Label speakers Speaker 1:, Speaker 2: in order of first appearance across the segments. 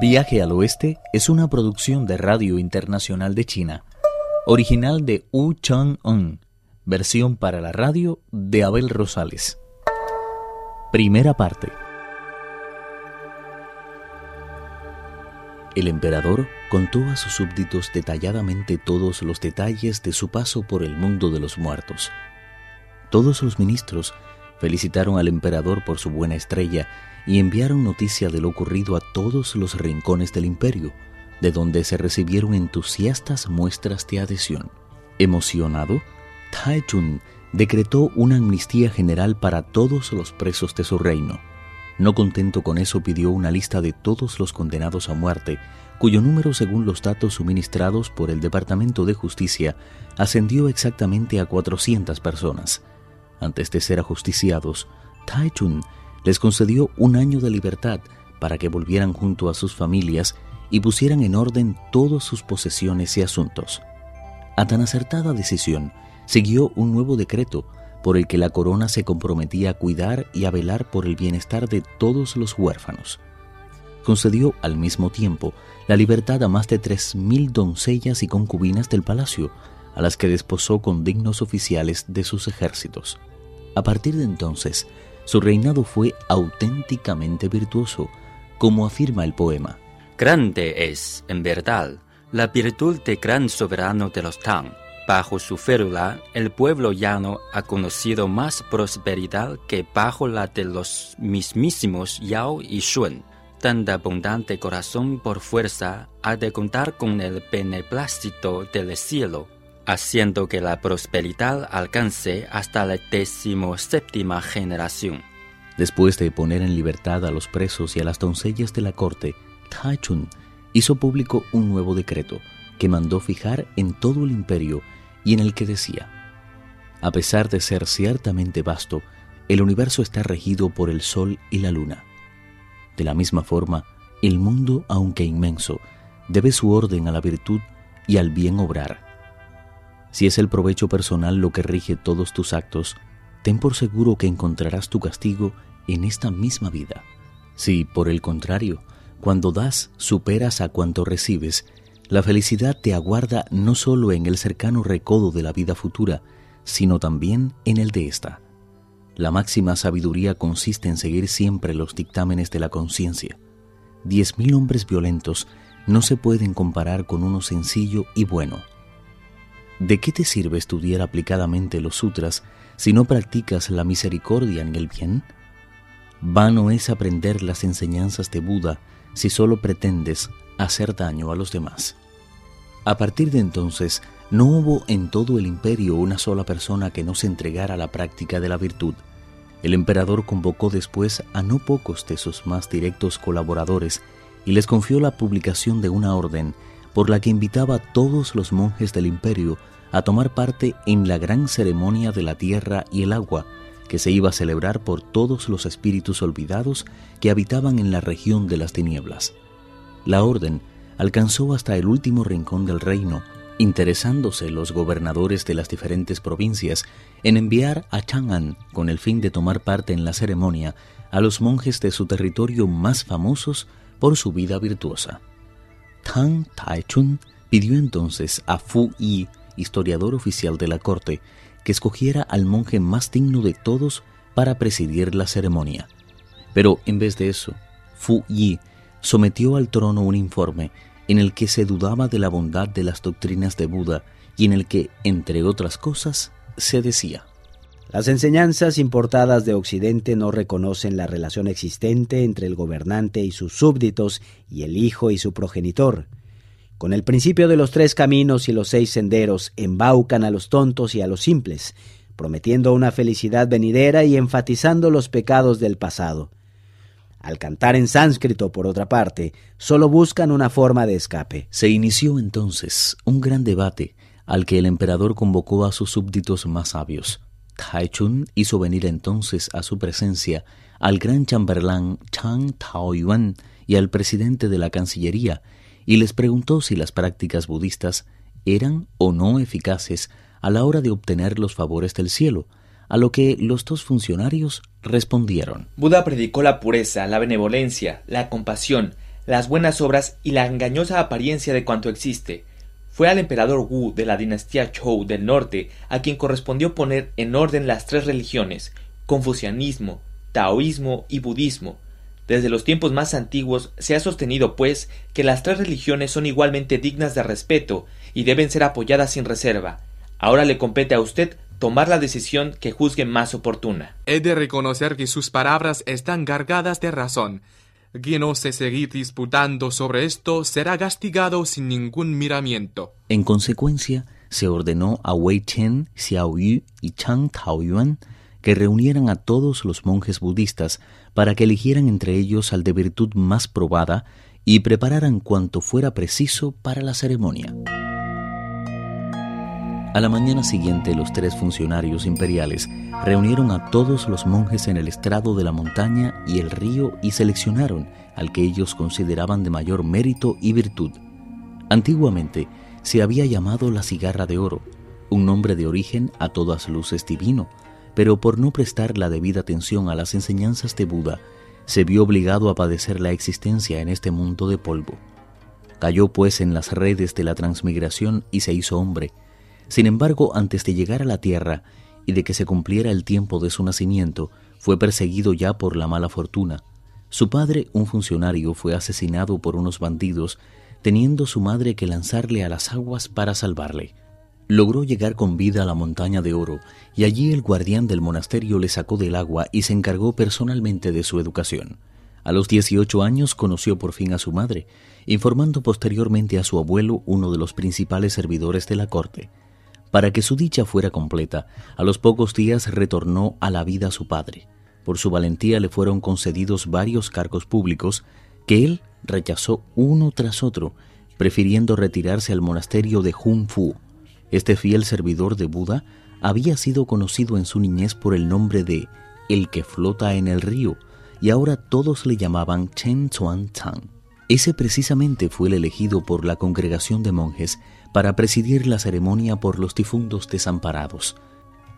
Speaker 1: Viaje al Oeste es una producción de Radio Internacional de China, original de Wu Chang-un, versión para la radio de Abel Rosales. Primera parte. El emperador contó a sus súbditos detalladamente todos los detalles de su paso por el mundo de los muertos. Todos los ministros felicitaron al emperador por su buena estrella y enviaron noticia de lo ocurrido a todos los rincones del imperio, de donde se recibieron entusiastas muestras de adhesión. Emocionado, Chun decretó una amnistía general para todos los presos de su reino. No contento con eso, pidió una lista de todos los condenados a muerte, cuyo número, según los datos suministrados por el Departamento de Justicia, ascendió exactamente a 400 personas. Antes de ser ajusticiados, Chun les concedió un año de libertad para que volvieran junto a sus familias y pusieran en orden todas sus posesiones y asuntos. A tan acertada decisión siguió un nuevo decreto por el que la corona se comprometía a cuidar y a velar por el bienestar de todos los huérfanos. Concedió al mismo tiempo la libertad a más de tres mil doncellas y concubinas del palacio, a las que desposó con dignos oficiales de sus ejércitos. A partir de entonces, su reinado fue auténticamente virtuoso, como afirma el poema.
Speaker 2: Grande es, en verdad, la virtud de gran soberano de los Tang. Bajo su férula, el pueblo llano ha conocido más prosperidad que bajo la de los mismísimos Yao y Shun. Tan abundante corazón por fuerza ha de contar con el beneplácito del cielo haciendo que la prosperidad alcance hasta la decimoséptima generación.
Speaker 1: Después de poner en libertad a los presos y a las doncellas de la corte, Chun hizo público un nuevo decreto que mandó fijar en todo el imperio y en el que decía, a pesar de ser ciertamente vasto, el universo está regido por el sol y la luna. De la misma forma, el mundo, aunque inmenso, debe su orden a la virtud y al bien obrar si es el provecho personal lo que rige todos tus actos, ten por seguro que encontrarás tu castigo en esta misma vida. Si, por el contrario, cuando das superas a cuanto recibes, la felicidad te aguarda no solo en el cercano recodo de la vida futura, sino también en el de esta. La máxima sabiduría consiste en seguir siempre los dictámenes de la conciencia. Diez mil hombres violentos no se pueden comparar con uno sencillo y bueno. ¿De qué te sirve estudiar aplicadamente los sutras si no practicas la misericordia en el bien? Vano es aprender las enseñanzas de Buda si solo pretendes hacer daño a los demás. A partir de entonces, no hubo en todo el imperio una sola persona que no se entregara a la práctica de la virtud. El emperador convocó después a no pocos de sus más directos colaboradores y les confió la publicación de una orden por la que invitaba a todos los monjes del imperio a tomar parte en la gran ceremonia de la tierra y el agua, que se iba a celebrar por todos los espíritus olvidados que habitaban en la región de las tinieblas. La orden alcanzó hasta el último rincón del reino, interesándose los gobernadores de las diferentes provincias en enviar a Chang'an con el fin de tomar parte en la ceremonia a los monjes de su territorio más famosos por su vida virtuosa. Tang Taichun pidió entonces a Fu Yi, historiador oficial de la corte, que escogiera al monje más digno de todos para presidir la ceremonia. Pero en vez de eso, Fu Yi sometió al trono un informe en el que se dudaba de la bondad de las doctrinas de Buda y en el que, entre otras cosas, se decía
Speaker 3: las enseñanzas importadas de Occidente no reconocen la relación existente entre el gobernante y sus súbditos y el hijo y su progenitor. Con el principio de los tres caminos y los seis senderos embaucan a los tontos y a los simples, prometiendo una felicidad venidera y enfatizando los pecados del pasado. Al cantar en sánscrito, por otra parte, solo buscan una forma de escape.
Speaker 1: Se inició entonces un gran debate al que el emperador convocó a sus súbditos más sabios. Chun hizo venir entonces a su presencia al gran chambelán Chang Taoyuan y al presidente de la Cancillería y les preguntó si las prácticas budistas eran o no eficaces a la hora de obtener los favores del cielo, a lo que los dos funcionarios respondieron.
Speaker 4: Buda predicó la pureza, la benevolencia, la compasión, las buenas obras y la engañosa apariencia de cuanto existe. Fue al emperador Wu de la dinastía Zhou del norte a quien correspondió poner en orden las tres religiones, confucianismo, taoísmo y budismo. Desde los tiempos más antiguos se ha sostenido, pues, que las tres religiones son igualmente dignas de respeto y deben ser apoyadas sin reserva. Ahora le compete a usted tomar la decisión que juzgue más oportuna.
Speaker 5: He de reconocer que sus palabras están cargadas de razón. Quien ose seguir disputando sobre esto será castigado sin ningún miramiento.
Speaker 1: En consecuencia, se ordenó a Wei Chen, Xiao Yu y Chang Taoyuan que reunieran a todos los monjes budistas para que eligieran entre ellos al de virtud más probada y prepararan cuanto fuera preciso para la ceremonia. A la mañana siguiente los tres funcionarios imperiales reunieron a todos los monjes en el estrado de la montaña y el río y seleccionaron al que ellos consideraban de mayor mérito y virtud. Antiguamente se había llamado la cigarra de oro, un nombre de origen a todas luces divino, pero por no prestar la debida atención a las enseñanzas de Buda, se vio obligado a padecer la existencia en este mundo de polvo. Cayó pues en las redes de la transmigración y se hizo hombre, sin embargo, antes de llegar a la tierra y de que se cumpliera el tiempo de su nacimiento, fue perseguido ya por la mala fortuna. Su padre, un funcionario, fue asesinado por unos bandidos, teniendo su madre que lanzarle a las aguas para salvarle. Logró llegar con vida a la montaña de oro, y allí el guardián del monasterio le sacó del agua y se encargó personalmente de su educación. A los 18 años conoció por fin a su madre, informando posteriormente a su abuelo, uno de los principales servidores de la corte. Para que su dicha fuera completa, a los pocos días retornó a la vida su padre. Por su valentía le fueron concedidos varios cargos públicos que él rechazó uno tras otro, prefiriendo retirarse al monasterio de Fu. Este fiel servidor de Buda había sido conocido en su niñez por el nombre de el que flota en el río, y ahora todos le llamaban Chen Chuan Chang. Ese precisamente fue el elegido por la congregación de monjes para presidir la ceremonia por los difuntos desamparados.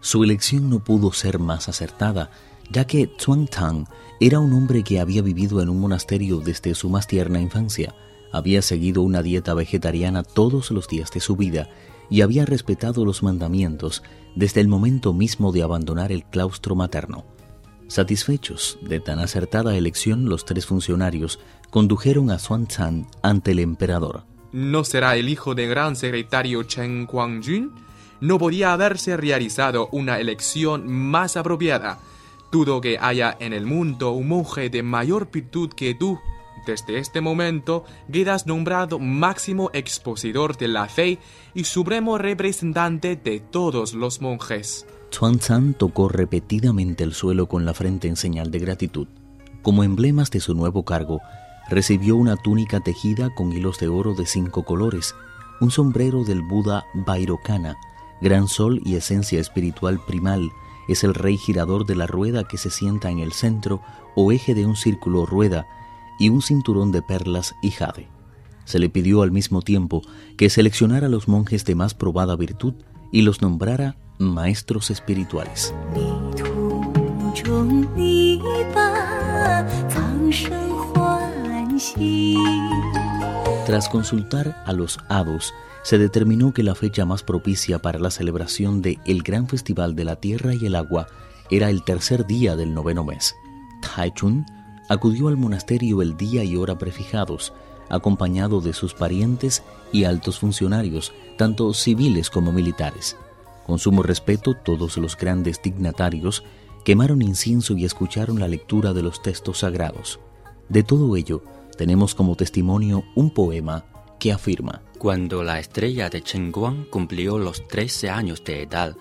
Speaker 1: Su elección no pudo ser más acertada, ya que Chuan Tang era un hombre que había vivido en un monasterio desde su más tierna infancia, había seguido una dieta vegetariana todos los días de su vida y había respetado los mandamientos desde el momento mismo de abandonar el claustro materno. Satisfechos de tan acertada elección, los tres funcionarios condujeron a Xuan Tang ante el emperador.
Speaker 5: ¿No será el hijo del gran secretario Chen Guangjun? No podía haberse realizado una elección más apropiada. Dudo que haya en el mundo un monje de mayor virtud que tú. Desde este momento quedas nombrado máximo expositor de la fe y supremo representante de todos los monjes.
Speaker 1: Chuan Zhan tocó repetidamente el suelo con la frente en señal de gratitud. Como emblemas de su nuevo cargo, recibió una túnica tejida con hilos de oro de cinco colores, un sombrero del Buda Vairocana, gran sol y esencia espiritual primal, es el rey girador de la rueda que se sienta en el centro o eje de un círculo rueda, y un cinturón de perlas y jade. Se le pidió al mismo tiempo que seleccionara a los monjes de más probada virtud y los nombrara maestros espirituales. Tras consultar a los hados, se determinó que la fecha más propicia para la celebración de el gran festival de la tierra y el agua era el tercer día del noveno mes. Taichun acudió al monasterio el día y hora prefijados, acompañado de sus parientes y altos funcionarios, tanto civiles como militares. Con sumo respeto, todos los grandes dignatarios quemaron incienso y escucharon la lectura de los textos sagrados. De todo ello, tenemos como testimonio un poema que afirma:
Speaker 2: Cuando la estrella de Chengguang cumplió los 13 años de edad,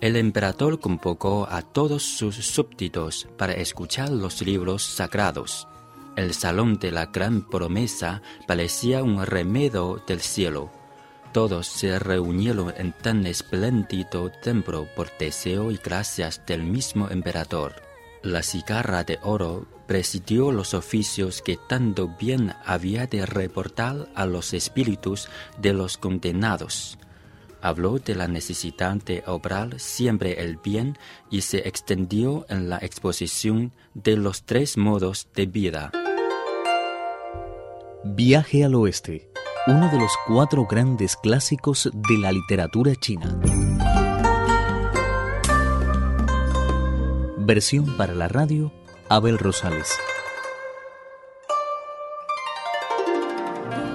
Speaker 2: el emperador convocó a todos sus súbditos para escuchar los libros sagrados. El salón de la gran promesa parecía un remedio del cielo. Todos se reunieron en tan espléndido templo por deseo y gracias del mismo emperador. La cigarra de oro presidió los oficios que tanto bien había de reportar a los espíritus de los condenados. Habló de la necesidad de obrar siempre el bien y se extendió en la exposición de los tres modos de vida.
Speaker 1: Viaje al Oeste, uno de los cuatro grandes clásicos de la literatura china. Versión para la radio, Abel Rosales.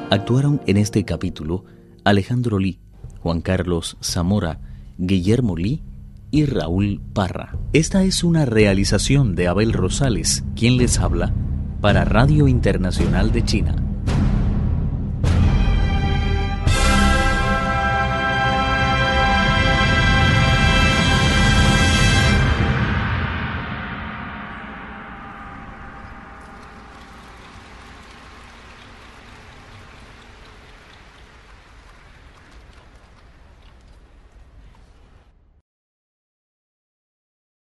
Speaker 1: Actuaron en este capítulo Alejandro Lee, Juan Carlos Zamora, Guillermo Lee y Raúl Parra. Esta es una realización de Abel Rosales, quien les habla para Radio Internacional de China.